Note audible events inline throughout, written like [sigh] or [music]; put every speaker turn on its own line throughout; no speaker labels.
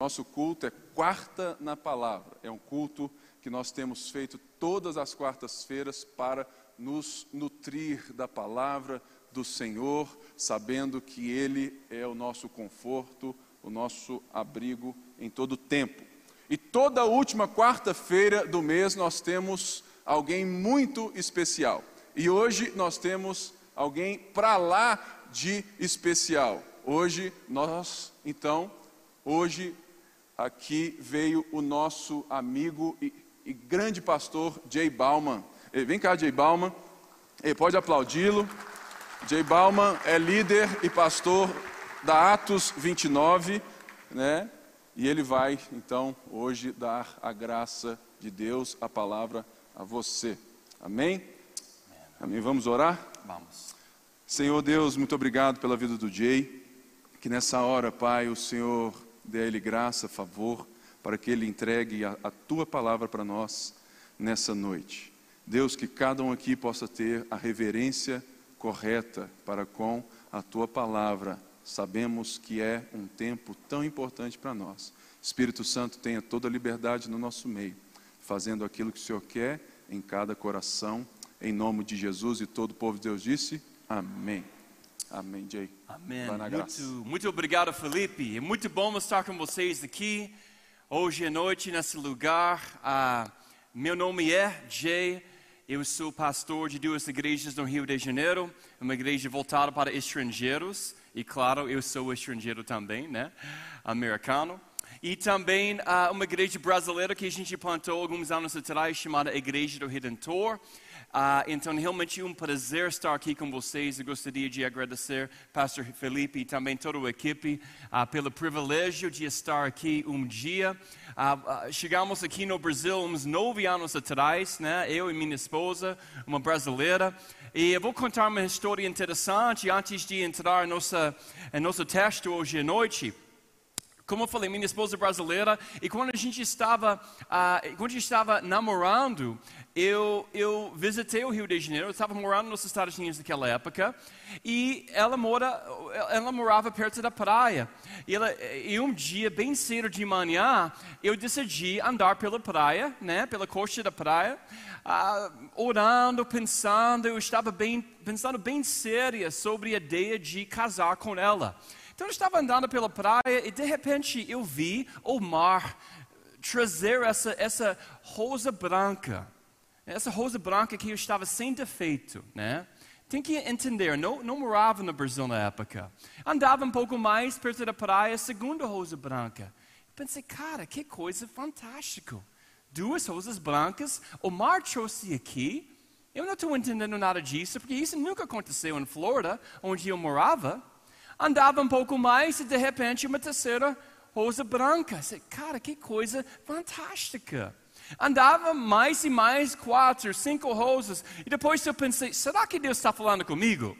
Nosso culto é quarta na palavra. É um culto que nós temos feito todas as quartas-feiras para nos nutrir da palavra do Senhor, sabendo que Ele é o nosso conforto, o nosso abrigo em todo o tempo. E toda última quarta-feira do mês nós temos alguém muito especial. E hoje nós temos alguém para lá de especial. Hoje nós, então, hoje aqui veio o nosso amigo e, e grande pastor Jay Bauman. Vem cá, Jay Bauman. Pode aplaudi-lo. Jay Bauman é líder e pastor da Atos 29, né? E ele vai, então, hoje dar a graça de Deus, a palavra a você. Amém? Amém. Vamos orar?
Vamos.
Senhor Deus, muito obrigado pela vida do Jay. Que nessa hora, Pai, o Senhor dê a Ele graça, favor, para que Ele entregue a, a Tua palavra para nós nessa noite. Deus, que cada um aqui possa ter a reverência correta para com a Tua palavra. Sabemos que é um tempo tão importante para nós. Espírito Santo tenha toda a liberdade no nosso meio, fazendo aquilo que o Senhor quer em cada coração, em nome de Jesus e todo o povo de Deus disse: Amém. Amém, Jay.
Amém. Muito, muito obrigado, Felipe. É muito bom estar com vocês aqui hoje à noite nesse lugar. Ah, meu nome é Jay. Eu sou pastor de duas igrejas no Rio de Janeiro, uma igreja voltada para estrangeiros. E claro, eu sou estrangeiro também, né? Americano. E também ah, uma igreja brasileira que a gente plantou alguns anos atrás, chamada Igreja do Redentor. Ah, então, realmente é um prazer estar aqui com vocês. Eu gostaria de agradecer Pastor Felipe e também toda a equipe ah, pelo privilégio de estar aqui um dia. Ah, chegamos aqui no Brasil uns nove anos atrás, né? eu e minha esposa, uma brasileira. E eu vou contar uma história interessante antes de entrar no em nosso texto hoje à noite como eu falei, minha esposa é brasileira, e quando a gente estava, uh, quando a gente estava namorando, eu, eu visitei o Rio de Janeiro, eu estava morando nos Estados Unidos naquela época, e ela, mora, ela morava perto da praia. E, ela, e um dia, bem cedo de manhã, eu decidi andar pela praia, né, pela costa da praia, uh, orando, pensando, eu estava bem, pensando bem séria sobre a ideia de casar com ela. Então eu estava andando pela praia e de repente eu vi o mar trazer essa, essa rosa branca. Essa rosa branca que eu estava sem defeito, né? Tem que entender, não, não morava no Brasil na época. Andava um pouco mais perto da praia, segunda rosa branca. Pensei, cara, que coisa fantástica. Duas rosas brancas, o mar trouxe aqui. Eu não estou entendendo nada disso, porque isso nunca aconteceu em Flórida, onde eu morava andava um pouco mais e de repente uma terceira rosa branca. Cara, que coisa fantástica. Andava mais e mais, quatro, cinco rosas. E depois eu pensei: será que Deus está falando comigo?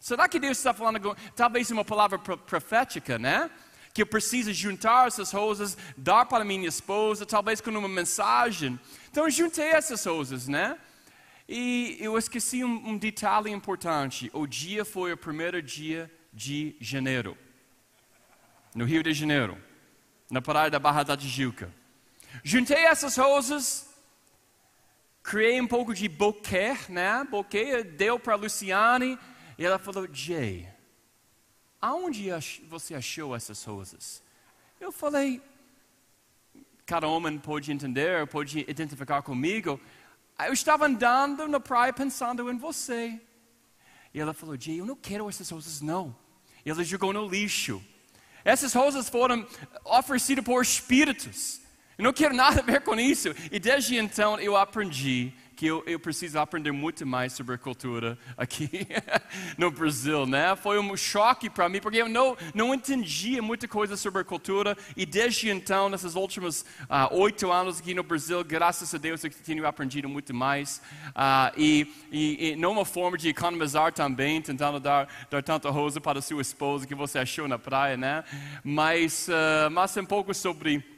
Será que Deus está falando comigo? Talvez uma palavra profética, né? Que eu preciso juntar essas rosas, dar para minha esposa, talvez com uma mensagem. Então eu juntei essas rosas, né? E eu esqueci um, um detalhe importante. O dia foi o primeiro dia de Janeiro, no Rio de Janeiro, na praia da Barra da Tijuca. Juntei essas rosas, criei um pouco de buquê, né? Buquê, deu para Luciane, e ela falou: Jay, aonde você achou essas rosas? Eu falei: cada homem pode entender, pode identificar comigo. Eu estava andando na praia pensando em você. E ela falou: Jay, eu não quero essas rosas, não e ela jogou no lixo. Essas rosas foram oferecidas por espíritos. Eu não quero nada a ver com isso. E desde então eu aprendi que eu, eu preciso aprender muito mais sobre a cultura aqui [laughs] no Brasil, né? Foi um choque para mim, porque eu não, não entendia muita coisa sobre a cultura, e desde então, nesses últimos uh, oito anos aqui no Brasil, graças a Deus eu tenho aprendido muito mais, uh, e, e, e numa forma de economizar também, tentando dar, dar tanta rosa para sua esposa que você achou na praia, né? Mas, uh, mas um pouco sobre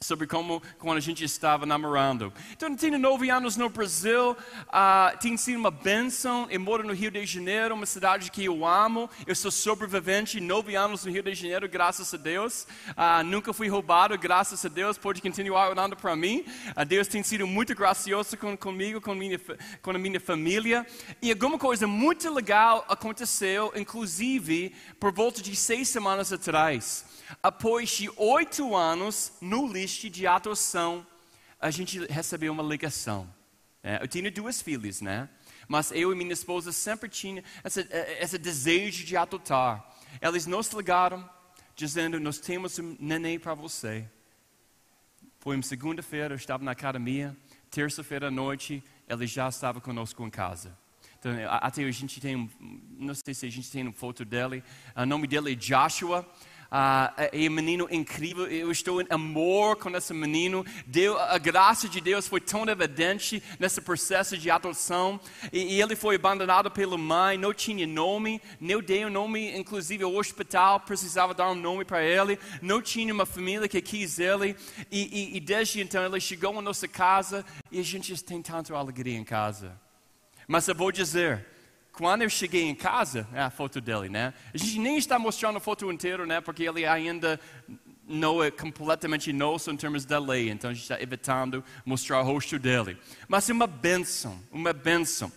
sobre como quando a gente estava namorando. Então, tenho nove anos no Brasil, uh, tem sido uma bênção. Eu moro no Rio de Janeiro, uma cidade que eu amo. Eu sou sobrevivente, nove anos no Rio de Janeiro, graças a Deus. Uh, nunca fui roubado, graças a Deus. Pode continuar orando para mim. Uh, Deus tem sido muito gracioso com, comigo, com, minha, com a minha família. E alguma coisa muito legal aconteceu, inclusive, por volta de seis semanas atrás após de oito anos no de adoção, a gente recebeu uma ligação. É, eu tinha duas filhas, né? Mas eu e minha esposa sempre tinha esse, esse desejo de adotar. Eles nos ligaram dizendo: Nós temos um neném para você. Foi uma segunda-feira, eu estava na academia. Terça-feira à noite, ele já estava conosco em casa. Então, até a gente tem, não sei se a gente tem uma foto dele. O nome dele é Joshua. Uh, é um menino incrível, eu estou em amor com esse menino. Deus, a graça de Deus foi tão evidente nesse processo de adoção. E, e, ele foi abandonado pela mãe, não tinha nome, não deu nome, inclusive o hospital precisava dar um nome para ele. Não tinha uma família que quis ele. E, e, e desde então ele chegou à nossa casa e a gente tem tanta alegria em casa. Mas eu vou dizer, quando eu cheguei em casa, é a foto dele, né? A gente nem está mostrando a foto inteira, né? Porque ele ainda não é completamente nosso em termos da lei, então a gente está evitando mostrar o rosto dele. Mas é uma benção, uma benção.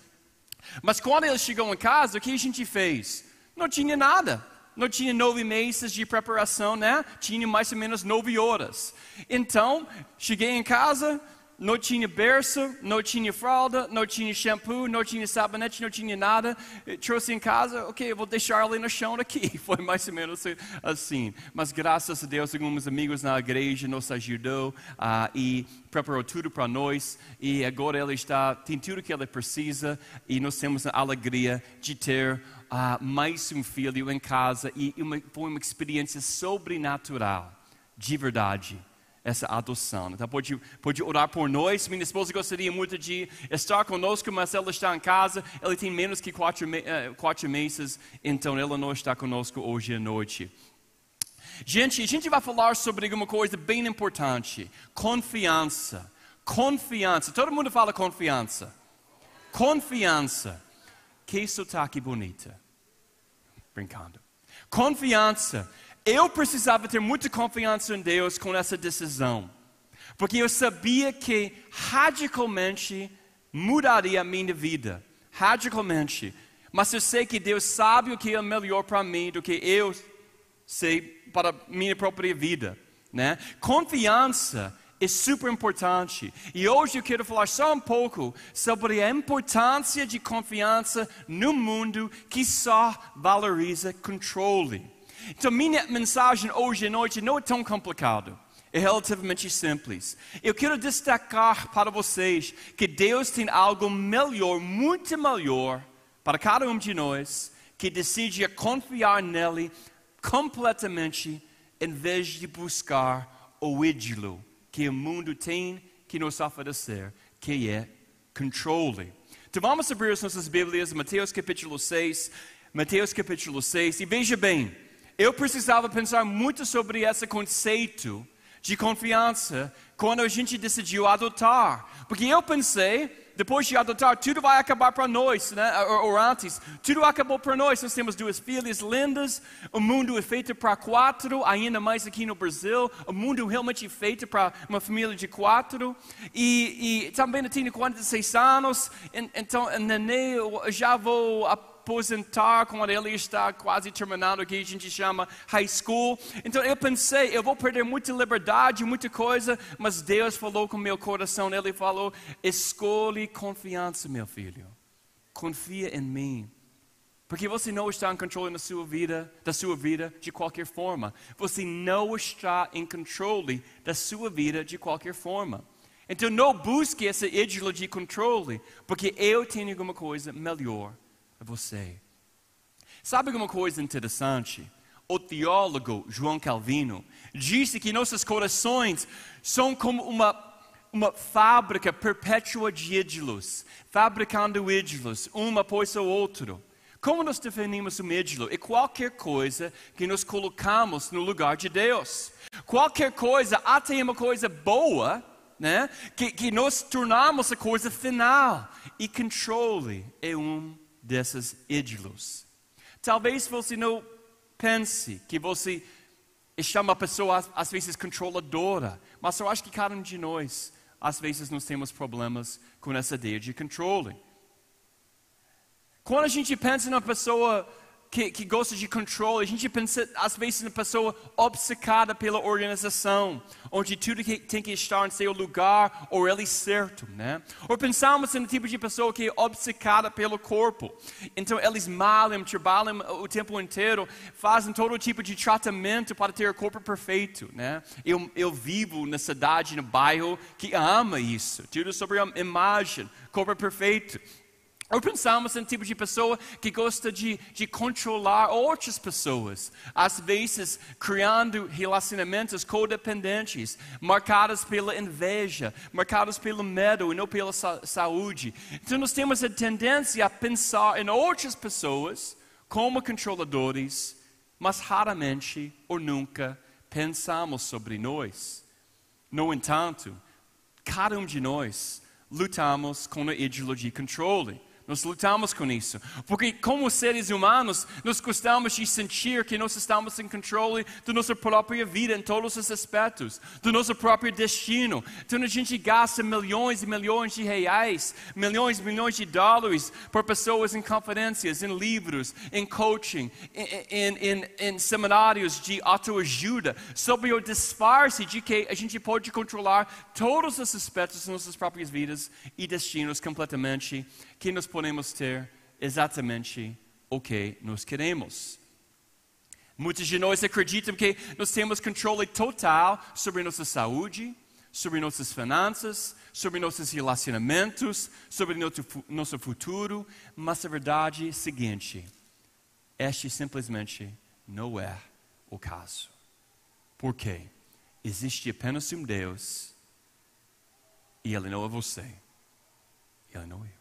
Mas quando ele chegou em casa, o que a gente fez? Não tinha nada. Não tinha nove meses de preparação, né? Tinha mais ou menos nove horas. Então, cheguei em casa, não tinha berço, não tinha fralda, não tinha shampoo, não tinha sabonete, não tinha nada. Eu trouxe em casa, ok, vou deixar ele no chão aqui. [laughs] Foi mais ou menos assim. Mas graças a Deus, alguns amigos na igreja nos ajudou uh, e preparou tudo para nós. E agora ele está, tem tudo que ele precisa e nós temos a alegria de ter uh, mais um filho em casa. E uma, foi uma experiência sobrenatural, de verdade essa adoção. Então pode, pode orar por nós. Minha esposa gostaria muito de estar conosco, mas ela está em casa. Ela tem menos que quatro, uh, quatro meses, então ela não está conosco hoje à noite. Gente, a gente vai falar sobre uma coisa bem importante: confiança. Confiança. Todo mundo fala confiança. Confiança. Que sotaque bonita. Brincando. Confiança eu precisava ter muita confiança em Deus com essa decisão, porque eu sabia que radicalmente mudaria a minha vida, radicalmente. Mas eu sei que Deus sabe o que é melhor para mim do que eu sei para a minha própria vida, né? Confiança é super importante. E hoje eu quero falar só um pouco sobre a importância de confiança no mundo que só valoriza controle. Então, minha mensagem hoje à noite não é tão complicada. É relativamente simples. Eu quero destacar para vocês que Deus tem algo melhor, muito melhor, para cada um de nós que decide confiar nele completamente, em vez de buscar o ídolo que o mundo tem que nos oferecer, que é controle. Então vamos abrir as nossas Bíblias, Mateus capítulo 6, Mateus capítulo 6, e veja bem, eu precisava pensar muito sobre esse conceito de confiança quando a gente decidiu adotar. Porque eu pensei, depois de adotar, tudo vai acabar para nós, né? ou, antes, tudo acabou para nós. Nós temos duas filhas lindas, o mundo é feito para quatro, ainda mais aqui no Brasil, o mundo é realmente feito para uma família de quatro. E, e também eu tenho 46 anos, então, neném, já vou aposentar quando ele está quase terminando o que a gente chama high school. Então eu pensei, eu vou perder muita liberdade, muita coisa, mas Deus falou com meu coração, ele falou: escolhe confiança, meu filho. Confia em mim. Porque você não está em controle da sua vida, da sua vida de qualquer forma. Você não está em controle da sua vida de qualquer forma. Então não busque essa ídolo de controle, porque eu tenho alguma coisa melhor você. Sabe alguma coisa interessante? O teólogo João Calvino disse que nossos corações são como uma, uma fábrica perpétua de ídolos, fabricando ídolos, um após o outro. Como nós definimos o ídolo? É qualquer coisa que nós colocamos no lugar de Deus. Qualquer coisa, até uma coisa boa, né? que, que nós tornamos a coisa final. E controle é um desses ídolos. Talvez você não pense que você é uma pessoa às vezes controladora, mas eu acho que cada um de nós, às vezes, nós temos problemas com essa ideia de controle. Quando a gente pensa numa pessoa que, que gosta de controle, a gente pensa às vezes na pessoa obcecada pela organização, onde tudo que tem que estar em seu lugar ou ele certo, né? Ou pensamos no tipo de pessoa que é obcecada pelo corpo. Então eles malham, trabalham o tempo inteiro, fazem todo tipo de tratamento para ter o corpo perfeito, né? Eu, eu vivo na cidade, no bairro que ama isso, tudo sobre a imagem, corpo perfeito. Ou pensamos em tipo de pessoa que gosta de, de controlar outras pessoas, às vezes criando relacionamentos codependentes, marcados pela inveja, marcados pelo medo e não pela sa saúde. Então nós temos a tendência a pensar em outras pessoas como controladores, mas raramente ou nunca pensamos sobre nós. No entanto, cada um de nós lutamos com a ideologia de controle. Nós lutamos com isso. Porque, como seres humanos, nós gostamos de sentir que nós estamos em controle da nossa própria vida em todos os aspectos, do nosso próprio destino. Então, a gente gasta milhões e milhões de reais, milhões e milhões de dólares por pessoas em conferências, em livros, em coaching, em, em, em seminários de autoajuda, sobre o disfarce de que a gente pode controlar todos os aspectos das nossas próprias vidas e destinos completamente que nós podemos ter exatamente o que nós queremos. Muitos de nós acreditam que nós temos controle total sobre nossa saúde, sobre nossas finanças, sobre nossos relacionamentos, sobre nosso, futuro, mas a verdade é a seguinte: este simplesmente não é o caso. Por quê? Existe apenas um Deus e Ele não é você, Ele não é eu.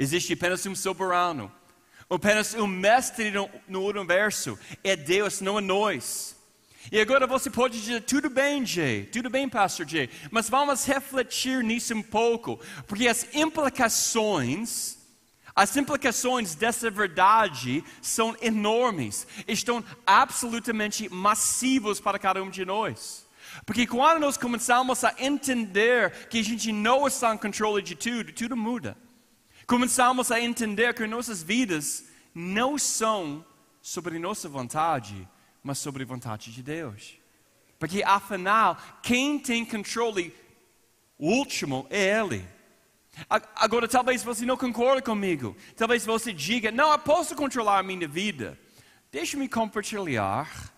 Existe apenas um soberano, apenas um mestre no, universo. É Deus, não é nós. E agora você pode dizer, tudo bem, Jay, tudo bem, Pastor Jay, mas vamos refletir nisso um pouco, porque as implicações, as implicações dessa verdade são enormes, estão absolutamente massivos para cada um de nós. Porque quando nós começamos a entender que a gente não está em controle de tudo, tudo muda começamos a entender que nossas vidas não são sobre nossa vontade, mas sobre a vontade de Deus. Porque afinal, quem tem controle último é Ele. Agora, talvez você não concorde comigo. Talvez você diga: Não, eu posso controlar a minha vida. Deixe-me compartilhar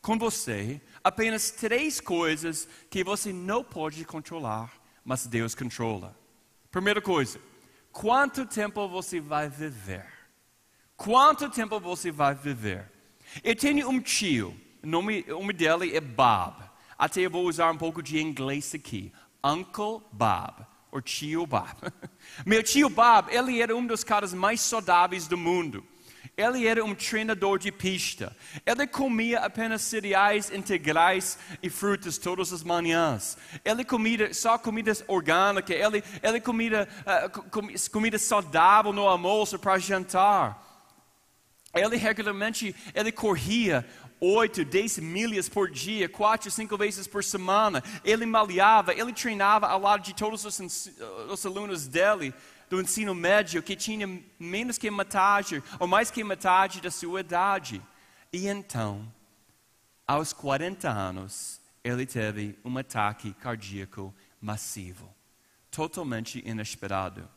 com você apenas três coisas que você não pode controlar, mas Deus controla. Primeira coisa, Quanto tempo você vai viver? Quanto tempo você vai viver? Eu tenho um tio, o nome, o nome dele é Bob. Até eu vou usar um pouco de inglês aqui. Uncle Bob, ou tio Bob. [laughs] Meu tio Bob, ele era um dos caras mais saudáveis do mundo. Ele era um treinador de pista. Ele comia apenas cereais integrais e frutas todas as manhãs. Ele comia só comida orgânica. Ele, ele comia uh, comida saudável no almoço para jantar. Ele regularmente ele corria oito, dez milhas por dia, quatro, cinco vezes por semana. Ele malhava, ele treinava ao lado de todos os, os alunos dele do ensino médio que tinha menos que metade, ou mais que metade da sua idade. E então, aos 40 anos, ele teve um ataque cardíaco massivo, totalmente inesperado.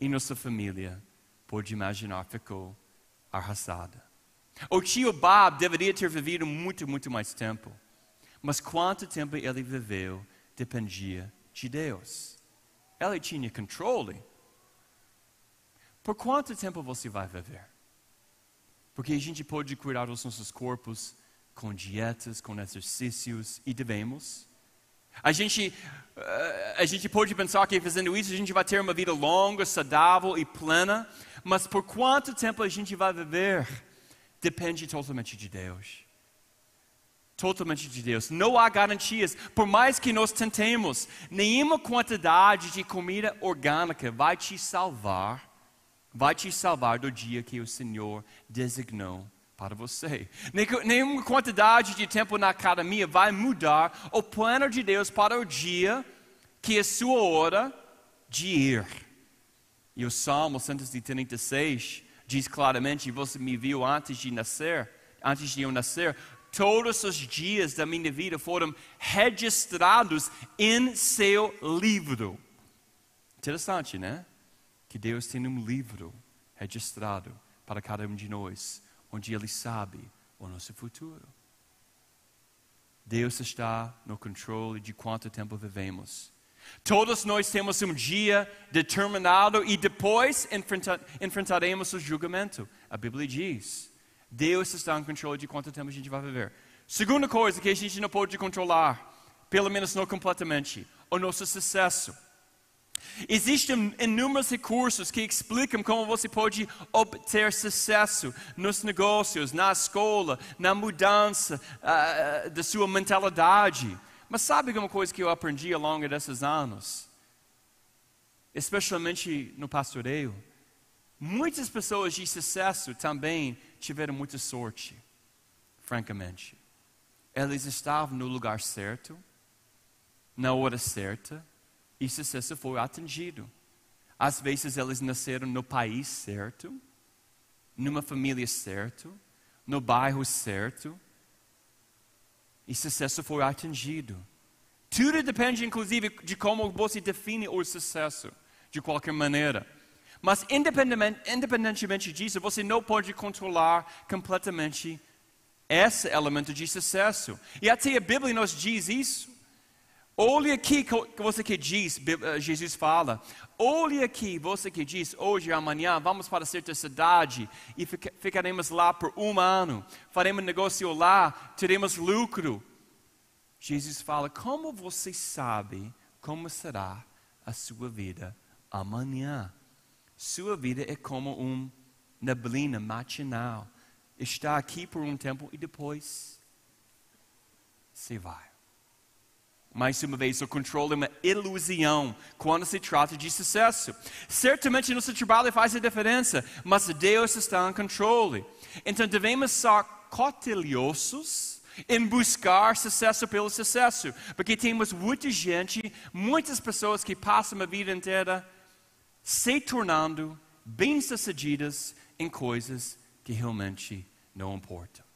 E nossa família, pode imaginar, ficou arrasada. O tio Bob deveria ter vivido muito, muito mais tempo. Mas quanto tempo ele viveu dependia de Deus. Ele tinha controle por quanto tempo você vai viver? Porque a gente pode cuidar dos nossos corpos com dietas, com exercícios, e devemos. A gente, uh, a gente pode pensar que fazendo isso a gente vai ter uma vida longa, saudável e plena, Mas por quanto tempo a gente vai viver depende totalmente de Deus. Totalmente de Deus. Não há garantias. Por mais que nós tentemos, nenhuma quantidade de comida orgânica vai te salvar. Vai te salvar do dia que o Senhor designou para você. Nenhuma quantidade de tempo na academia vai mudar o plano de Deus para o dia que é sua hora de ir. E o Salmo 136 diz claramente: Você me viu antes de nascer, antes de eu nascer. Todos os dias da minha vida foram registrados em seu livro. Interessante, né? Que Deus tem um livro registrado para cada um de nós, onde Ele sabe o nosso futuro. Deus está no controle de quanto tempo vivemos. Todos nós temos um dia determinado e depois enfrentar, enfrentaremos o julgamento. A Bíblia diz: Deus está em controle de quanto tempo a gente vai viver. Segunda coisa que a gente não pode controlar, pelo menos não completamente, o nosso sucesso. Existem inúmeros recursos que explicam como você pode obter sucesso nos negócios, na escola, na mudança uh, da sua mentalidade. Mas sabe uma coisa que eu aprendi ao longo desses anos? Especialmente no pastoreio. Muitas pessoas de sucesso também tiveram muita sorte, francamente. Eles estavam no lugar certo, na hora certa, e sucesso foi atingido. Às vezes eles nasceram no país certo, numa família certa, no bairro certo, e sucesso foi atingido. Tudo depende, inclusive, de como você define o sucesso, de qualquer maneira. Mas, independentemente disso, você não pode controlar completamente esse elemento de sucesso. E até a Bíblia nos diz isso. Olhe aqui você que diz, eh, Jesus fala. Olhe aqui, você que diz, hoje e amanhã vamos para certa cidade e ficaremos lá por um ano. Faremos negócio lá, teremos lucro. Jesus fala: Como você sabe como será a sua vida amanhã? Sua vida é como uma neblina matinal. Está aqui por um tempo e depois se vai. Mais uma vez, o controle é uma ilusão quando se trata de sucesso. Certamente nosso trabalho faz a diferença, mas Deus está em controle. Então devemos ser cautelosos em buscar sucesso pelo sucesso, porque temos muita gente, muitas pessoas que passam a vida inteira se tornando bem-sucedidas em coisas que realmente não importam.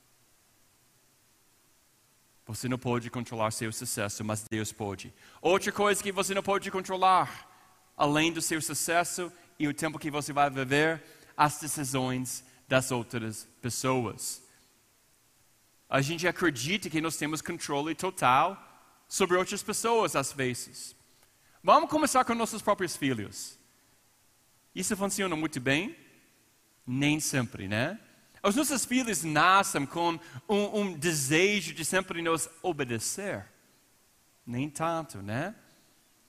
Você não pode controlar seu sucesso, mas Deus pode. Outra coisa que você não pode controlar, além do seu sucesso e o tempo que você vai viver, as decisões das outras pessoas. A gente acredita que nós temos controle total sobre outras pessoas às vezes. Vamos começar com nossos próprios filhos. Isso funciona muito bem? Nem sempre, né? Os nossos filhos nascem com um, um desejo de sempre nos obedecer. Nem tanto, né?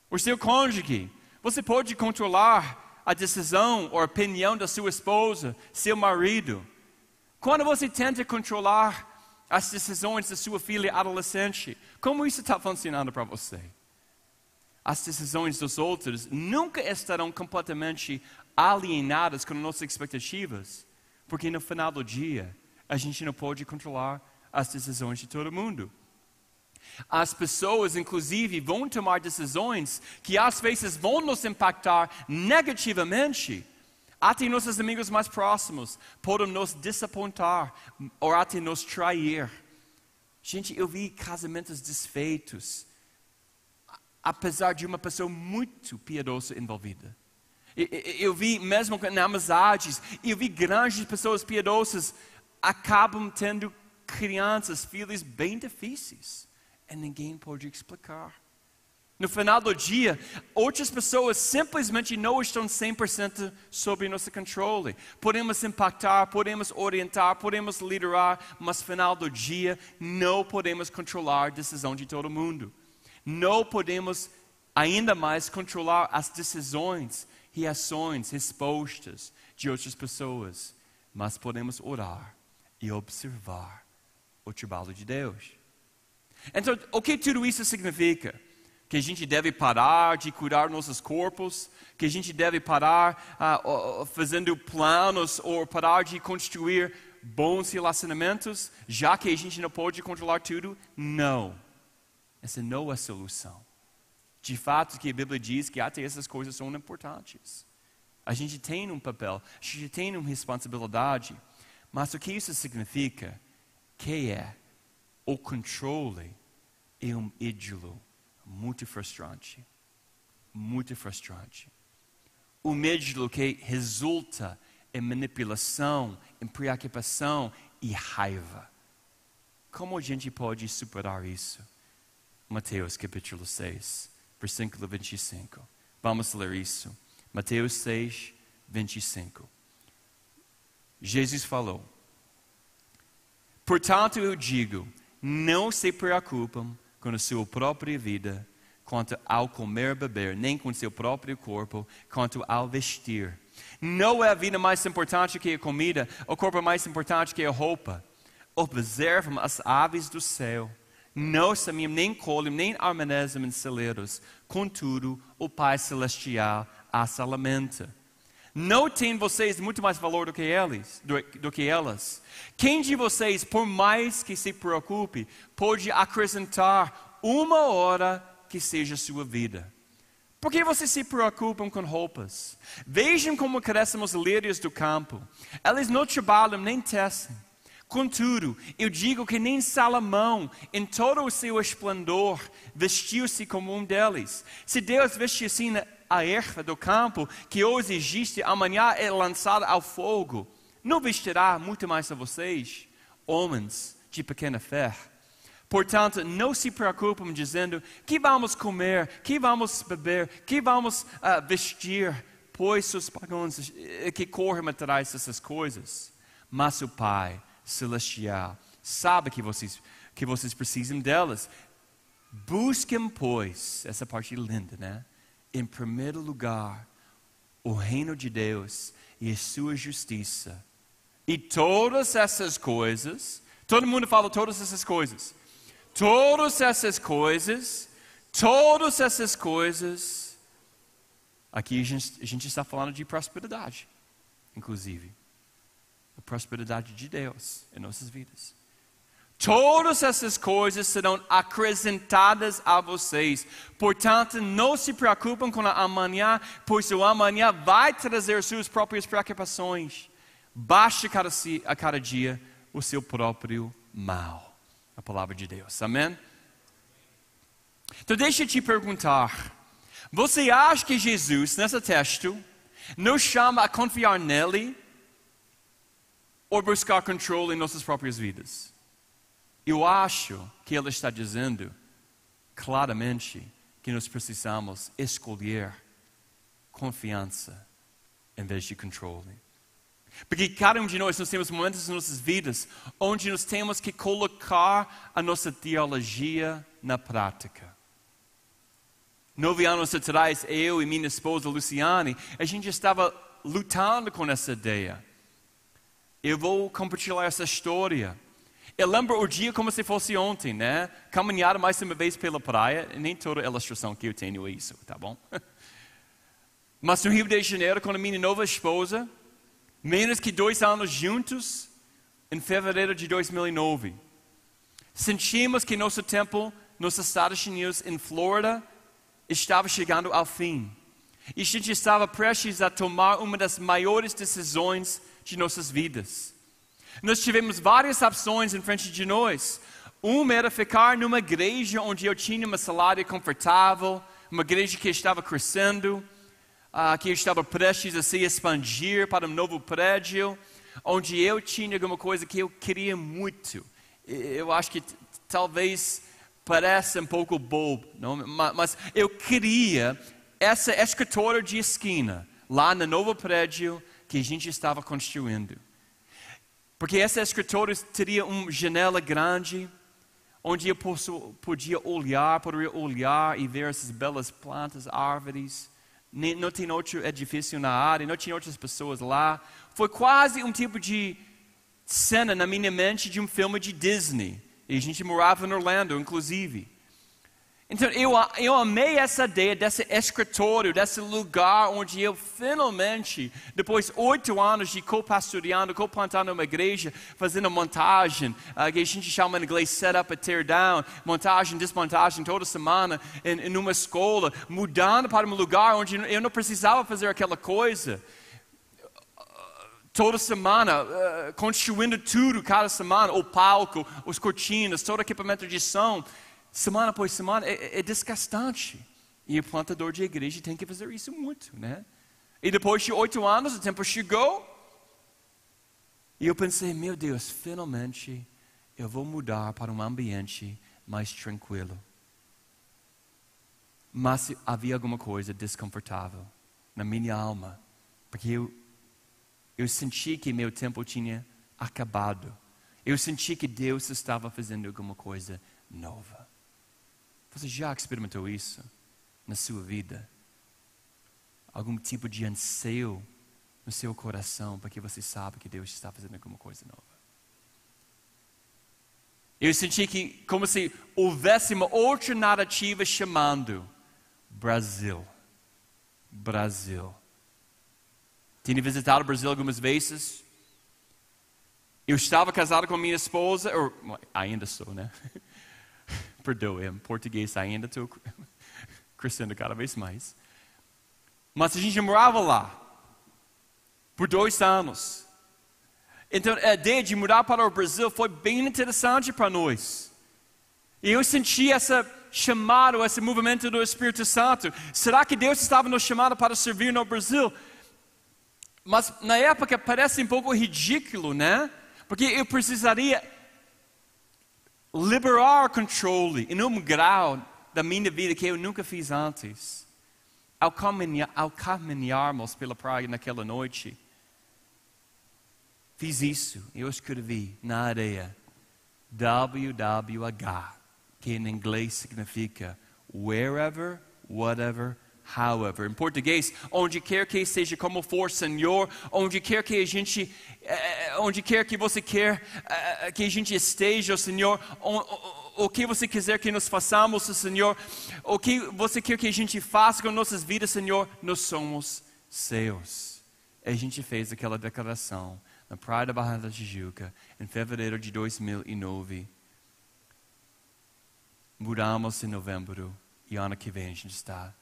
O seu cônjuge, você pode controlar a decisão ou a opinião da sua esposa, seu marido. Quando você tenta controlar as decisões da sua filha adolescente, como isso está funcionando para você? As decisões dos outros nunca estarão completamente alienadas com nossas expectativas. Porque no final do dia, a gente não pode controlar as decisões de todo mundo. As pessoas, inclusive, vão tomar decisões que às vezes vão nos impactar negativamente. Até nossos amigos mais próximos podem nos desapontar ou até nos trair. Gente, eu vi casamentos desfeitos, apesar de uma pessoa muito piedosa envolvida. Eu vi mesmo na amizades, eu vi grandes pessoas piedosas acabam tendo crianças, filhos bem difíceis. E ninguém pode explicar. No final do dia, outras pessoas simplesmente não estão 100% sob nosso controle. Podemos impactar, podemos orientar, podemos liderar, mas no final do dia, não podemos controlar a decisão de todo mundo. Não podemos ainda mais controlar as decisões reações, respostas de outras pessoas, mas podemos orar e observar o trabalho de Deus. Então, o que tudo isso significa? Que a gente deve parar de cuidar nossos corpos, que a gente deve parar uh, fazendo planos ou parar de construir bons relacionamentos, já que a gente não pode controlar tudo? Não. Essa não é a solução. De fato, que a Bíblia diz que até essas coisas são importantes. A gente tem um papel, a gente tem uma responsabilidade, mas o que isso significa? Que é o controle é um ídolo muito frustrante. Muito frustrante. Um ídolo que resulta em manipulação, em preocupação e raiva. Como a gente pode superar isso? Mateus capítulo 6, versículo 25. Vamos ler isso. Mateus 6, 25. Jesus falou: Portanto eu digo, não se preocupem com a sua própria vida, quanto ao comer e beber, nem com seu próprio corpo, quanto ao vestir. Não é a vida mais importante que a comida, o corpo mais importante que a roupa. Observam as aves do céu. Não semeiam, nem colhem, nem armazenam em celeiros. Contudo, o Pai Celestial as alimenta. Não tem vocês muito mais valor do que eles, do, do, que elas. Quem de vocês, por mais que se preocupe, pode acrescentar uma hora que seja sua vida? Por que vocês se preocupam com roupas? Vejam como crescem os lírios do campo. Eles não trabalham nem tecem. Contudo, eu digo que nem Salomão, em todo o seu esplendor, vestiu-se como um deles. Se Deus veste assim a erva do campo, que hoje existe, amanhã é lançada ao fogo, não vestirá muito mais a vocês, homens de pequena fé. Portanto, não se preocupem dizendo que vamos comer, que vamos beber, que vamos uh, vestir, pois os pagãos eh, que correm atrás dessas coisas. Mas o Pai Celestial sabe que vocês, que vocês precisam delas. Busquem, pois, essa parte linda, né? em primeiro lugar o reino de Deus e a sua justiça. E todas essas coisas, todo mundo fala todas essas coisas. Todas essas coisas, todas essas coisas. Aqui a gente, a gente está falando de prosperidade, inclusive. A prosperidade de Deus em nossas vidas. Todas essas coisas serão acrescentadas a vocês. Portanto, não se preocupem com o amanhã, pois o amanhã vai trazer suas próprias preocupações. Baixe cada, a cada dia o seu próprio mal. A palavra de Deus. Amém? Então, deixa eu te perguntar: você acha que Jesus, nesse texto, nos chama a confiar nele ou buscar controle em nossas próprias vidas? Eu acho que ele está dizendo claramente que nós precisamos escolher confiança em vez de controle. Porque cada um de nós, nós temos momentos em nossas vidas onde nós temos que colocar a nossa teologia na prática. Nove anos atrás, eu e minha esposa Luciane, a gente estava lutando com essa ideia. Eu vou compartilhar essa história. Eu lembro o dia como se fosse ontem, né? Caminhar mais uma vez pela praia, nem toda ilustração que eu tenho é isso, tá bom? [laughs] Mas no Rio de Janeiro, com a minha nova esposa, menos que dois anos juntos, em fevereiro de 2009, sentimos que nosso tempo nos Estados Unidos, em Flórida, estava chegando ao fim. E a gente estava prestes a tomar uma das maiores decisões de nossas vidas. Nós tivemos várias opções em frente de nós. Uma era ficar numa igreja onde eu tinha uma salário confortável, uma igreja que estava crescendo, uh, que estava prestes a se expandir para um novo prédio, onde eu tinha alguma coisa que eu queria muito. Eu acho que talvez pareça um pouco bobo, não? mas eu queria essa escritora de esquina, lá no novo prédio que a gente estava construindo. Porque essa escritora teria uma janela grande, onde eu podia olhar, poderia olhar e ver essas belas plantas, árvores, não tem outro edifício na área, não tinha outras pessoas lá. Foi quase um tipo de cena na minha mente de um filme de Disney. E a gente morava em Orlando, inclusive. Então eu, eu amei essa ideia desse escritório, desse lugar onde eu finalmente, depois de oito anos de co-pastoreando, co-plantando uma igreja, fazendo montagem, uh, que a gente chama em inglês setup e tear down, montagem, desmontagem toda semana em, em uma escola, mudando para um lugar onde eu não precisava fazer aquela coisa. Toda semana, uh, construindo tudo cada semana, o palco, os cortinas, todo o equipamento de som semana após semana, é, é desgastante. E o plantador de igreja tem que fazer isso muito, né? E depois de oito anos, o tempo chegou. E eu pensei, meu Deus, finalmente eu vou mudar para um ambiente mais tranquilo. Mas havia alguma coisa desconfortável na minha alma, porque eu, eu senti que meu tempo tinha acabado. Eu senti que Deus estava fazendo alguma coisa nova. Você já experimentou isso na sua vida? Algum tipo de anseio no seu coração porque você sabe que Deus está fazendo alguma coisa nova? Eu senti que como se houvesse uma outra narrativa chamando Brasil. Brasil. Tinha visitado o Brasil algumas vezes. Eu estava casado com minha esposa, ou ainda sou, né? [laughs] Perdoe, em português ainda estou [laughs] crescendo cada vez mais. Mas a gente morava lá por dois anos. Então a ideia de mudar para o Brasil foi bem interessante para nós. E eu senti essa chamado, esse movimento do Espírito Santo. Será que Deus estava nos chamando para servir no Brasil? Mas na época parece um pouco ridículo, né? Porque eu precisaria liberar controle em um grau da minha vida que eu nunca fiz antes. Ao, caminhar, ao caminharmos pela praia naquela noite, fiz isso. Eu escrevi na areia WWH, que em inglês significa wherever, whatever, however. Em português, onde quer que seja como for, Senhor, onde quer que a gente, eh, onde quer que você quer eh, que a gente esteja, Senhor, o que você quiser que nós façamos, Senhor, o que você quer que a gente faça com nossas vidas, Senhor, nós somos seus. A gente fez aquela declaração na Praia da Barra da Tijuca, em fevereiro de 2009. Mudamos em novembro e ano que vem a gente está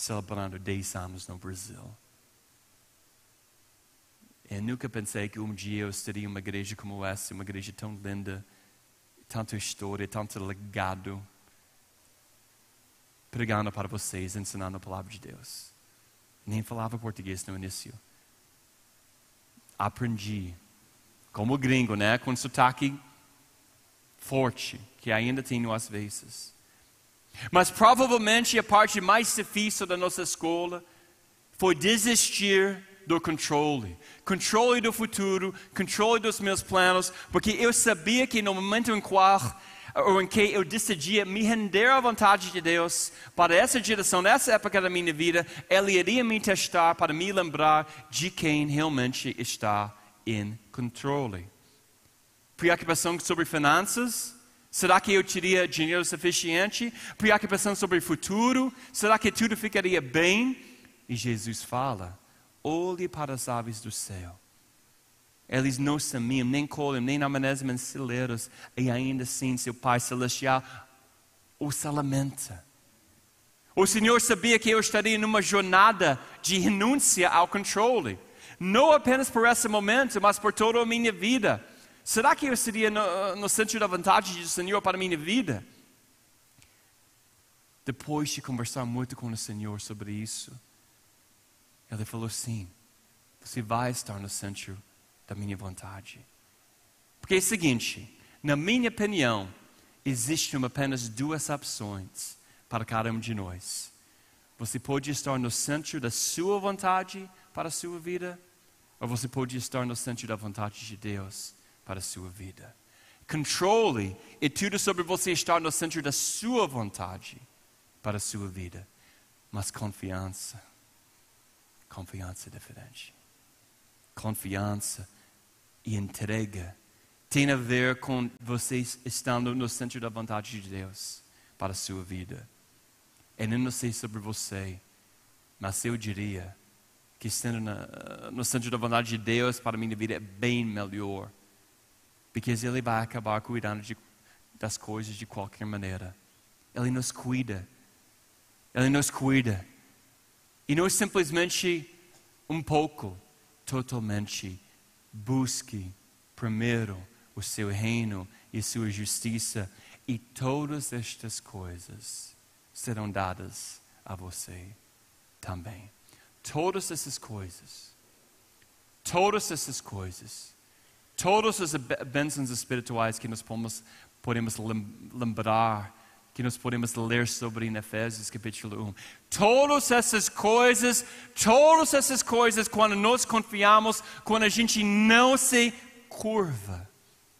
celebrando 10 anos no Brasil. Eu nunca pensei que um dia eu estaria em uma igreja como essa, uma igreja tão linda, tanta história, tanto legado, pregando para vocês, ensinando a palavra de Deus. Nem falava português no início. Aprendi, como gringo, né? Com sotaque forte, que ainda tenho às vezes. Mas provavelmente a parte mais difícil da nossa escola foi desistir do controle. Controle do futuro, controle dos meus planos, porque eu sabia que no momento em qual ou em que eu decidia me render à vontade de Deus para essa direção, nessa época da minha vida, Ele iria me testar para me lembrar de quem realmente está em controle. Preocupação sobre finanças, Será que eu teria dinheiro suficiente? Preocupação sobre o futuro? Será que tudo ficaria bem? E Jesus fala: olhe para as aves do céu. Eles não semeiam, nem colhem, nem amanecem em celeiros, e ainda assim seu Pai Celestial os alimenta. O Senhor sabia que eu estaria numa jornada de renúncia ao controle, não apenas por esse momento, mas por toda a minha vida. Será que eu seria no, no centro da vontade do Senhor para a minha vida? Depois de conversar muito com o Senhor sobre isso, ele falou sim, você vai estar no centro da minha vontade. Porque é o seguinte, na minha opinião, existem apenas duas opções para cada um de nós. Você pode estar no centro da sua vontade para a sua vida, ou você pode estar no centro da vontade de Deus para a sua vida. Controle é tudo sobre você estar no centro da sua vontade para a sua vida. Mas confiança, Confiança é diferente. Confiança e entrega tem a ver com vocês estando no centro da vontade de Deus para a sua vida. Eu não sei sobre você, mas eu diria que estando na, no centro da vontade de Deus para a minha vida é bem melhor. Porque Ele vai acabar cuidando de, das coisas de qualquer maneira. Ele nos cuida. Ele nos cuida. E não é simplesmente um pouco, totalmente. Busque primeiro o seu reino e sua justiça, e todas estas coisas serão dadas a você também. Todas essas coisas, todas essas coisas, todas as bênçãos espirituais que nós podemos, podemos lembrar, que nós podemos ler sobre em Efésios capítulo 1. Todas essas coisas, todas essas coisas, quando nós confiamos, quando a gente não se curva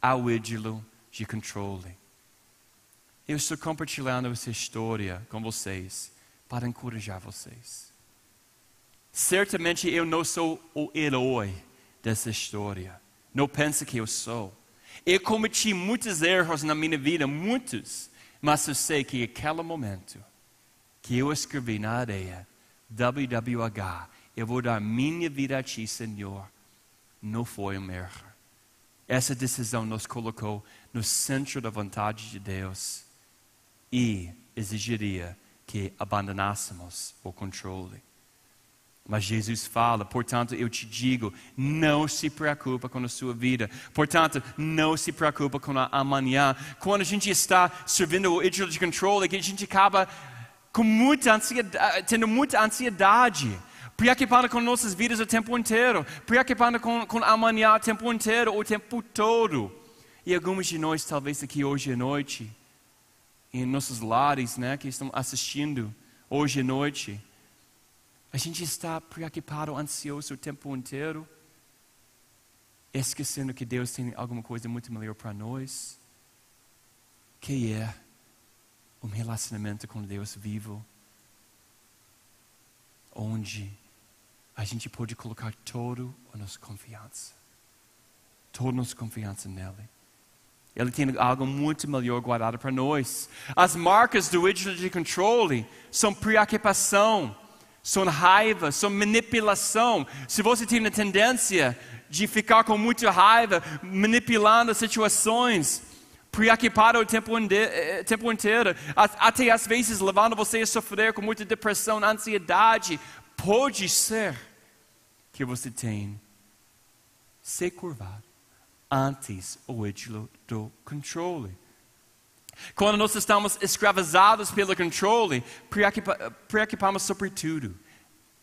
ao ídolo de controle. Eu estou compartilhando essa história com vocês para encorajar vocês. Certamente eu não sou o herói dessa história. Não pense que eu sou. Eu cometi muitos erros na minha vida, muitos. Mas eu sei que aquele momento que eu escrevi na areia, WWH, eu vou dar minha vida a Ti, Senhor, não foi um erro. Essa decisão nos colocou no centro da vontade de Deus e exigiria que abandonássemos o controle. Mas Jesus fala, portanto, eu te digo, não se preocupa com a sua vida. Portanto, não se preocupa com a amanhã. Quando a gente está servindo o ídolo de controle, a gente acaba com muita ansiedade, tendo muita ansiedade, preocupado com nossas vidas o tempo inteiro, preocupado com, com amanhã o tempo inteiro, o tempo todo. E alguns de nós, talvez aqui hoje à noite, em nossos lares, né, que estão assistindo hoje à noite, a gente está preocupado, ansioso o tempo inteiro, esquecendo que Deus tem alguma coisa muito melhor para nós, que é um relacionamento com Deus vivo, onde a gente pode colocar toda a nossa confiança, toda a nossa confiança nele. Ele tem algo muito melhor guardado para nós. As marcas do ídolo de controle são preocupação, são raiva, são manipulação. Se você tem a tendência de ficar com muita raiva, manipulando situações, preocupado o tempo, eh, tempo inteiro, até às vezes levando você a sofrer com muita depressão, ansiedade, pode ser que você tenha se curvado antes o ídolo do controle. Quando nós estamos escravizados pelo controle, preocupamos sobre tudo.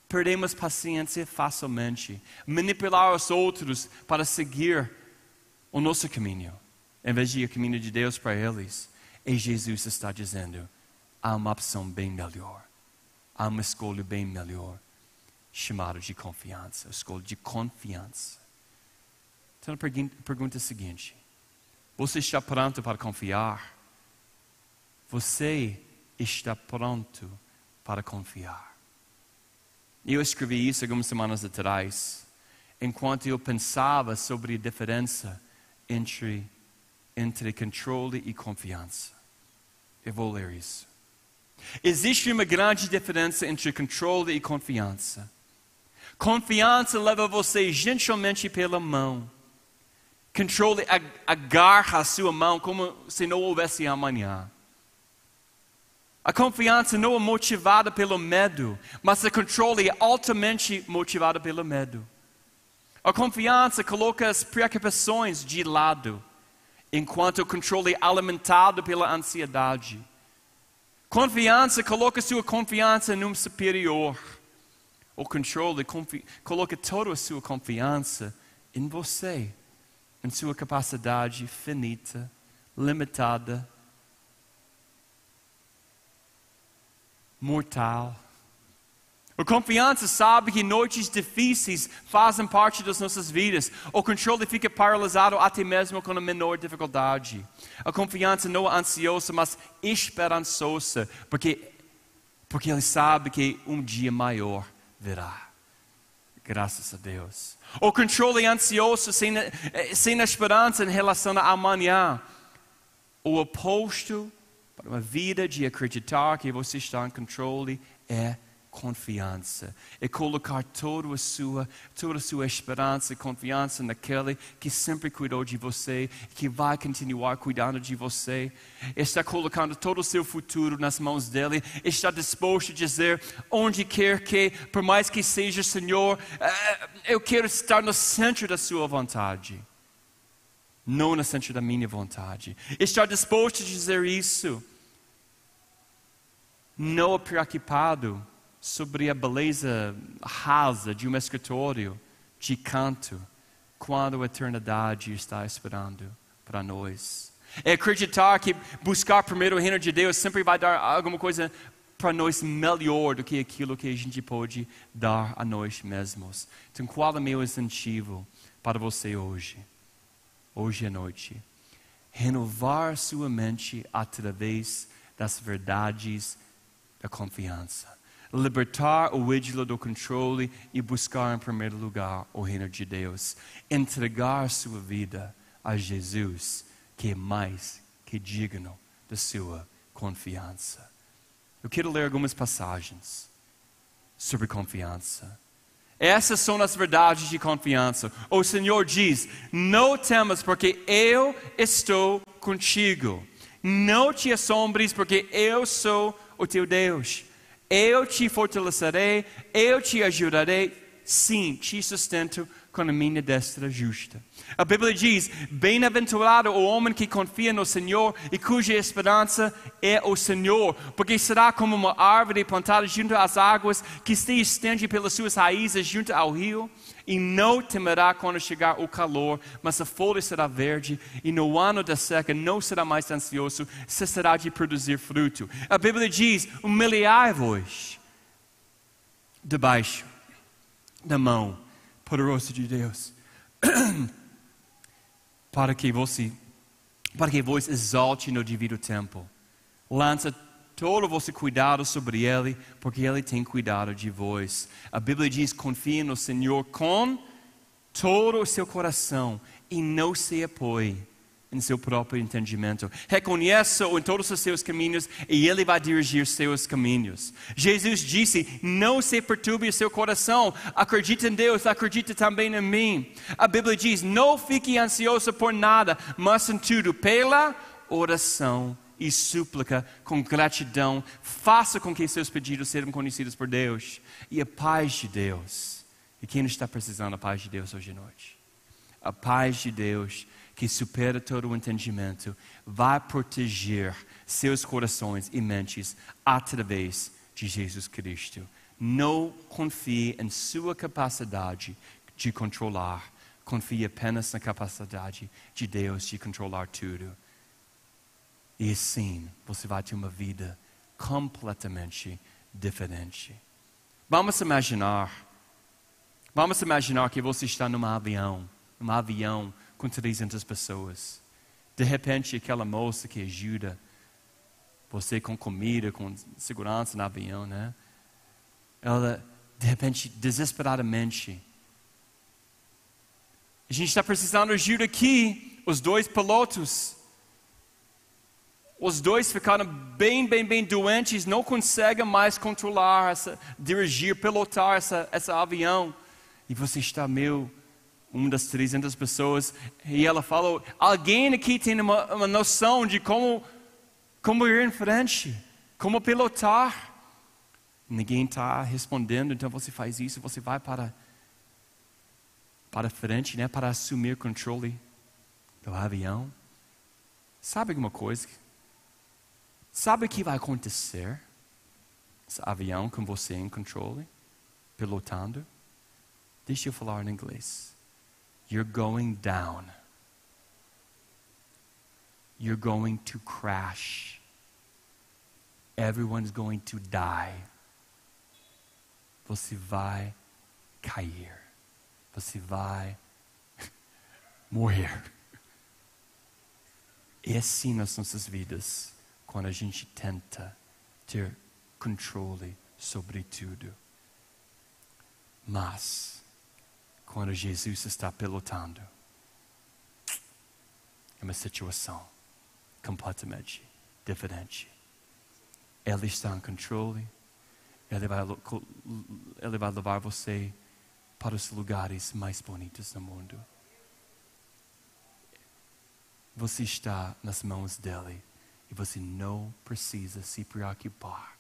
Perdemos paciência facilmente. Manipular os outros para seguir o nosso caminho, em vez de ir o caminho de Deus para eles. E Jesus está dizendo: há uma opção bem melhor. Há uma escolha bem melhor. Chamada de confiança. Escolha de confiança. Então a pergunta é a seguinte: Você está pronto para confiar? Você está pronto para confiar. Eu escrevi isso algumas semanas atrás, enquanto eu pensava sobre a diferença entre, entre controle e confiança. Eu vou ler isso. Existe uma grande diferença entre controle e confiança. Confiança leva você gentilmente pela mão. Controle agarra a sua mão como se não houvesse amanhã. A confiança não é motivada pelo medo, mas o controle é altamente motivado pelo medo. A confiança coloca as preocupações de lado, enquanto o controle é alimentado pela ansiedade. Confiança coloca sua confiança num superior. O controle coloca toda a sua confiança em você, em sua capacidade finita, limitada mortal. A confiança sabe que noites difíceis fazem parte das nossas vidas. O controle fica paralisado até mesmo com a menor dificuldade. A confiança não é ansiosa, mas esperançosa, porque, porque ele sabe que um dia maior virá. Graças a Deus. O controle ansioso, sem, sem esperança em relação a amanhã. O oposto para uma vida de acreditar que você está em controle é confiança. É colocar toda a sua, toda a sua esperança e confiança naquele que sempre cuidou de você, que vai continuar cuidando de você. Está colocando todo o seu futuro nas mãos dele. Está disposto a dizer onde quer que, por mais que seja Senhor, eh, eu quero estar no centro da sua vontade. Não no centro da minha vontade. Está disposto a dizer isso. Não preocupado sobre a beleza rasa de um escritório de canto, quando a eternidade está esperando para nós. É acreditar que buscar primeiro o reino de Deus sempre vai dar alguma coisa para nós melhor do que aquilo que a gente pode dar a nós mesmos. Então, qual é o meu incentivo para você hoje? Hoje à noite. Renovar sua mente através das verdades da confiança libertar o ídolo do controle e buscar em primeiro lugar o reino de Deus. Entregar sua vida a Jesus, que é mais que digno da sua confiança. Eu quero ler algumas passagens sobre confiança. Essas são as verdades de confiança. O Senhor diz: Não temas, porque eu estou contigo. Não te assombres, porque eu sou o teu Deus. Eu te fortalecerei, eu te ajudarei, sim, te sustento com a minha destra justa. A Bíblia diz: Bem-aventurado o homem que confia no Senhor e cuja esperança é o Senhor, porque será como uma árvore plantada junto às águas, que se estende pelas suas raízes junto ao rio, e não temerá quando chegar o calor, mas a folha será verde, e no ano da seca não será mais ansioso, cessará de produzir fruto. A Bíblia diz: Humilhai-vos debaixo da mão poderosa de Deus. [clears throat] para que você, para que vos exalte no devido tempo. Lança todo o vosso cuidado sobre Ele, porque Ele tem cuidado de vós. A Bíblia diz: confie no Senhor com todo o seu coração e não se apoie em seu próprio entendimento. Reconheça-o em todos os seus caminhos e ele vai dirigir seus caminhos. Jesus disse: Não se perturbe o seu coração. Acredite em Deus, acredite também em mim. A Bíblia diz: Não fique ansioso por nada, mas em tudo, pela oração e súplica, com gratidão, faça com que seus pedidos sejam conhecidos por Deus. E a paz de Deus. E quem está precisando da paz de Deus hoje à noite? A paz de Deus que supera todo o entendimento, vai proteger seus corações e mentes através de Jesus Cristo. Não confie em sua capacidade de controlar, confie apenas na capacidade de Deus de controlar tudo. E assim você vai ter uma vida completamente diferente. Vamos imaginar, vamos imaginar que você está num avião, num avião com 300 pessoas. De repente, aquela moça que ajuda você com comida, com segurança no avião, né? Ela, de repente, desesperadamente, a gente está precisando de ajuda aqui. Os dois pilotos, os dois ficaram bem, bem, bem doentes, não conseguem mais controlar, essa, dirigir, pilotar essa, esse avião. E você está meio uma das 300 pessoas, e ela falou: alguém aqui tem uma, uma noção de como, como ir em frente, como pilotar. Ninguém está respondendo, então você faz isso, você vai para, para frente, né, para assumir o controle do avião. Sabe alguma coisa? Sabe o que vai acontecer? Esse avião com você em controle, pilotando. Deixa eu falar em inglês. You're going down. You're going to crash. Everyone's going to die. Você vai cair. Você vai [laughs] morrer. É assim nas nossas vidas, quando a gente tenta ter controle sobre tudo. Mas, quando Jesus está pilotando. É uma situação completamente diferente. Ele está em controle. Ele vai, ele vai levar você para os lugares mais bonitos do mundo. Você está nas mãos dele e você não precisa se preocupar.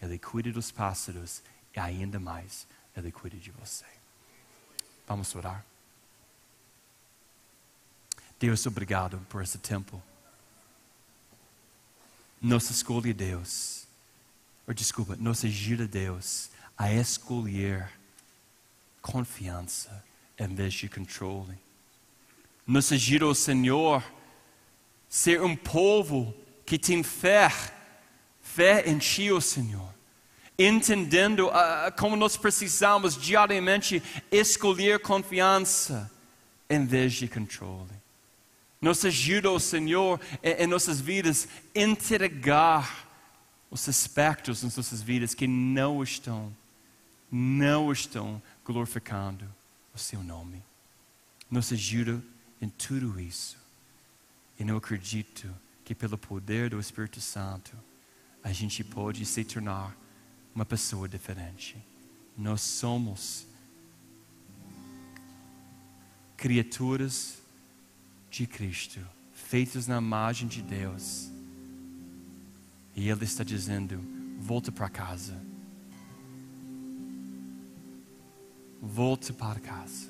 Ele cuida dos pássaros e ainda mais, ele cuida de você. Vamos orar. Deus, obrigado por esse tempo. Nossa escolha, Deus, ou desculpa, nos ajuda, Deus, a escolher confiança em vez de controle. Nos ajuda, o Senhor, ser um povo que tem fé, fé em Ti, o Senhor. Entendendo uh, como nós precisamos diariamente escolher confiança em vez de controle. Nos ajuda, o Senhor, em, em nossas vidas, entregar os aspectos nas nossas vidas que não estão, não estão glorificando o Seu nome. Nos ajuda em tudo isso. E não acredito que pelo poder do Espírito Santo a gente pode se tornar uma pessoa diferente. Nós somos criaturas de Cristo, feitos na imagem de Deus. E Ele está dizendo: volta para casa. Volte para casa.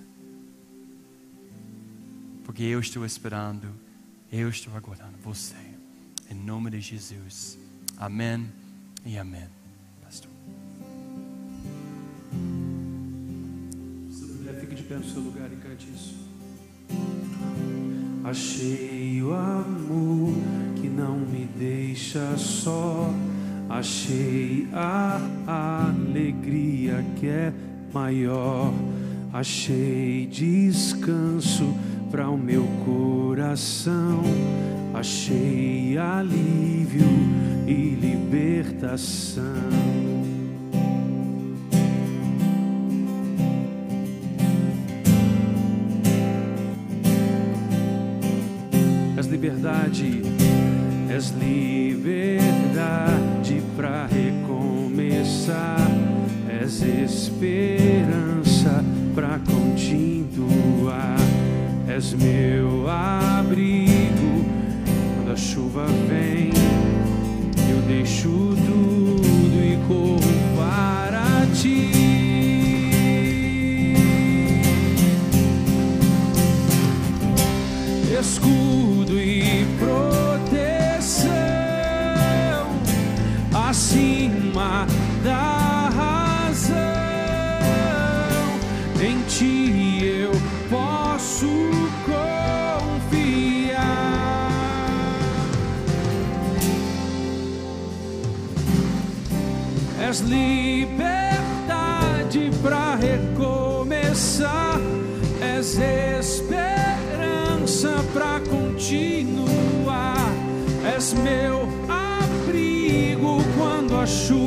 Porque eu estou esperando, eu estou aguardando você. Em nome de Jesus. Amém e amém.
Pé no seu lugar e cante isso. Achei o amor que não me deixa só. Achei a alegria que é maior. Achei descanso para o meu coração achei alívio e libertação. Liberdade, és liberdade és esperança para continuar, és meu abrigo quando a chuva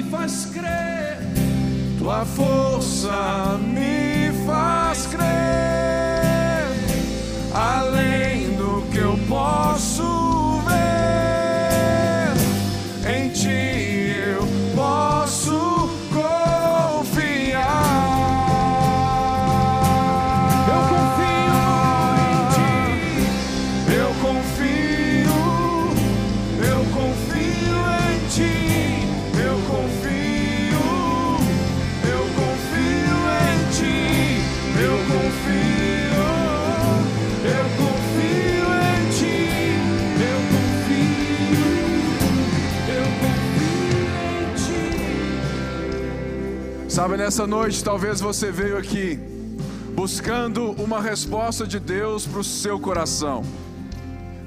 me faz crer. Tua força me faz crer
nessa noite, talvez você veio aqui buscando uma resposta de Deus para o seu coração.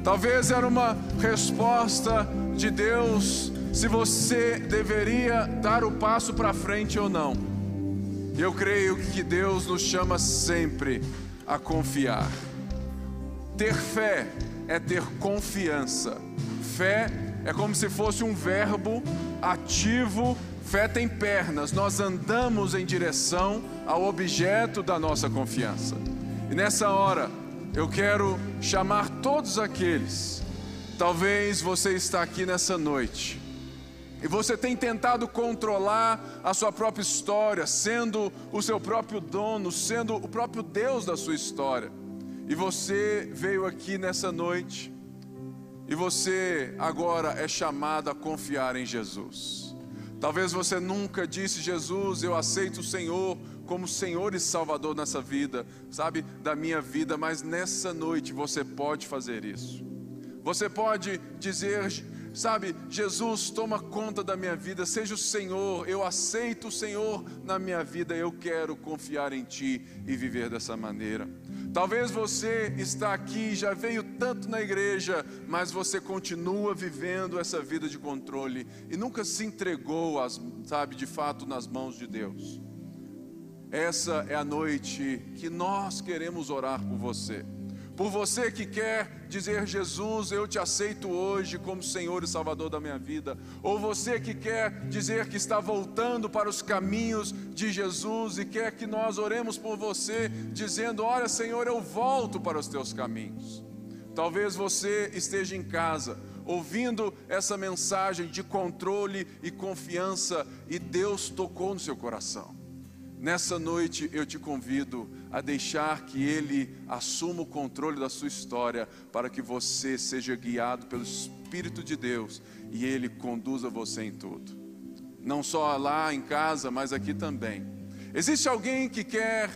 Talvez era uma resposta de Deus se você deveria dar o passo para frente ou não. Eu creio que Deus nos chama sempre a confiar. Ter fé é ter confiança. Fé é como se fosse um verbo ativo. Fé tem pernas. Nós andamos em direção ao objeto da nossa confiança. E nessa hora, eu quero chamar todos aqueles. Talvez você está aqui nessa noite e você tem tentado controlar a sua própria história, sendo o seu próprio dono, sendo o próprio Deus da sua história. E você veio aqui nessa noite e você agora é chamado a confiar em Jesus. Talvez você nunca disse, Jesus, eu aceito o Senhor como Senhor e Salvador nessa vida, sabe, da minha vida, mas nessa noite você pode fazer isso. Você pode dizer, sabe, Jesus, toma conta da minha vida, seja o Senhor, eu aceito o Senhor na minha vida, eu quero confiar em Ti e viver dessa maneira. Talvez você está aqui, já veio tanto na igreja, mas você continua vivendo essa vida de controle e nunca se entregou, as, sabe, de fato nas mãos de Deus. Essa é a noite que nós queremos orar por você. Por você que quer dizer, Jesus, eu te aceito hoje como Senhor e Salvador da minha vida. Ou você que quer dizer que está voltando para os caminhos de Jesus e quer que nós oremos por você, dizendo: Olha, Senhor, eu volto para os teus caminhos. Talvez você esteja em casa ouvindo essa mensagem de controle e confiança e Deus tocou no seu coração. Nessa noite eu te convido a deixar que Ele assuma o controle da sua história, para que você seja guiado pelo Espírito de Deus e Ele conduza você em tudo. Não só lá em casa, mas aqui também. Existe alguém que quer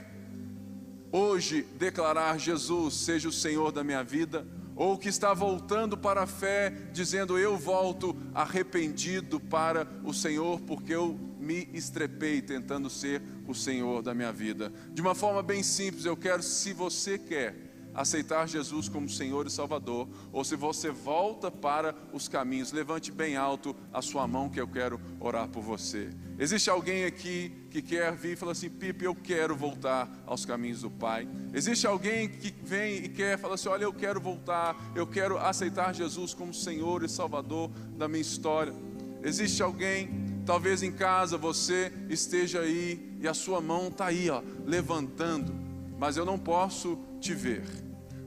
hoje declarar Jesus seja o Senhor da minha vida? Ou que está voltando para a fé, dizendo: Eu volto arrependido para o Senhor, porque eu me estrepei tentando ser o Senhor da minha vida. De uma forma bem simples, eu quero, se você quer aceitar Jesus como Senhor e Salvador, ou se você volta para os caminhos, levante bem alto a sua mão que eu quero orar por você. Existe alguém aqui que quer vir e falar assim, Pipe, eu quero voltar aos caminhos do Pai. Existe alguém que vem e quer falar assim, olha, eu quero voltar, eu quero aceitar Jesus como Senhor e Salvador da minha história. Existe alguém Talvez em casa você esteja aí e a sua mão está aí, ó, levantando, mas eu não posso te ver.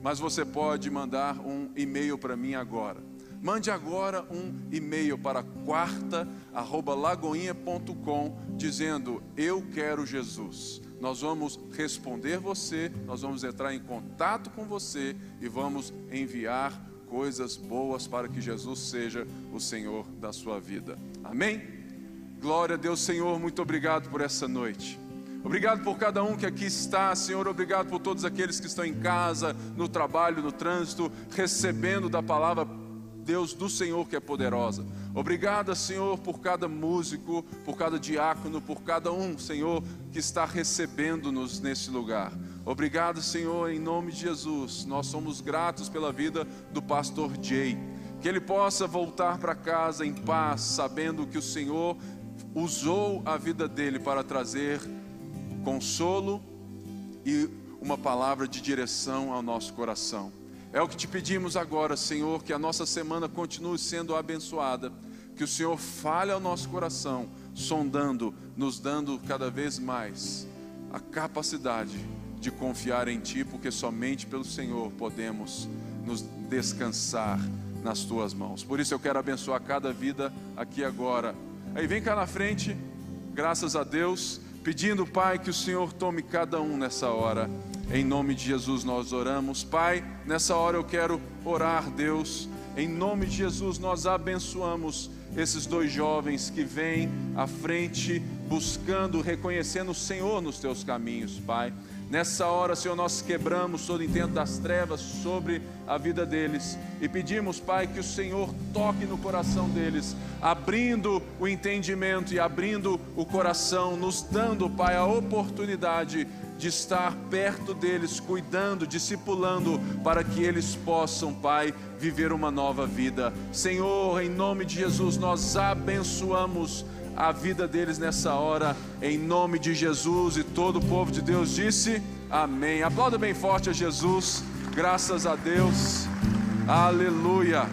Mas você pode mandar um e-mail para mim agora. Mande agora um e-mail para quarta@lagoinha.com dizendo eu quero Jesus. Nós vamos responder você, nós vamos entrar em contato com você e vamos enviar coisas boas para que Jesus seja o Senhor da sua vida. Amém? Glória a Deus, Senhor, muito obrigado por essa noite. Obrigado por cada um que aqui está, Senhor. Obrigado por todos aqueles que estão em casa, no trabalho, no trânsito, recebendo da palavra Deus do Senhor que é poderosa. Obrigado, Senhor, por cada músico, por cada diácono, por cada um, Senhor, que está recebendo-nos nesse lugar. Obrigado, Senhor, em nome de Jesus. Nós somos gratos pela vida do pastor Jay. Que ele possa voltar para casa em paz, sabendo que o Senhor usou a vida dele para trazer consolo e uma palavra de direção ao nosso coração. É o que te pedimos agora, Senhor, que a nossa semana continue sendo abençoada, que o Senhor fale ao nosso coração, sondando, nos dando cada vez mais a capacidade de confiar em Ti, porque somente pelo Senhor podemos nos descansar nas Tuas mãos. Por isso eu quero abençoar cada vida aqui agora. Aí vem cá na frente, graças a Deus, pedindo, Pai, que o Senhor tome cada um nessa hora. Em nome de Jesus nós oramos. Pai, nessa hora eu quero orar, Deus. Em nome de Jesus nós abençoamos esses dois jovens que vêm à frente buscando, reconhecendo o Senhor nos teus caminhos, Pai. Nessa hora, Senhor, nós quebramos todo intento das trevas sobre a vida deles e pedimos, Pai, que o Senhor toque no coração deles, abrindo o entendimento e abrindo o coração, nos dando, Pai, a oportunidade de estar perto deles, cuidando, discipulando, para que eles possam, Pai, viver uma nova vida. Senhor, em nome de Jesus, nós abençoamos a vida deles nessa hora, em nome de Jesus. E todo o povo de Deus disse: Amém. Aplauda bem forte a Jesus, graças a Deus, aleluia.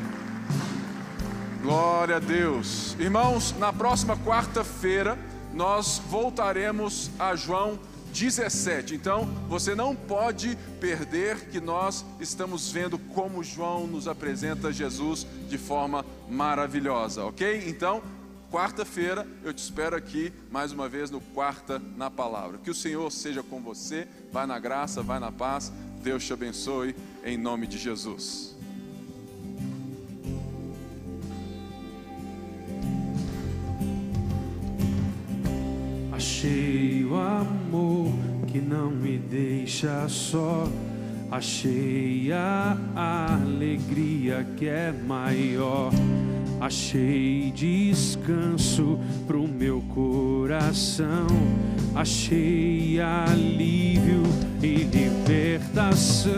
Glória a Deus. Irmãos, na próxima quarta-feira, nós voltaremos a João 17. Então, você não pode perder que nós estamos vendo como João nos apresenta Jesus de forma maravilhosa, ok? Então, quarta-feira eu te espero aqui mais uma vez no Quarta na Palavra. Que o Senhor seja com você, vai na graça, vai na paz. Deus te abençoe em nome de Jesus.
Achei o amor que não me deixa só. Achei a alegria que é maior. Achei descanso pro meu coração. Achei alívio e libertação.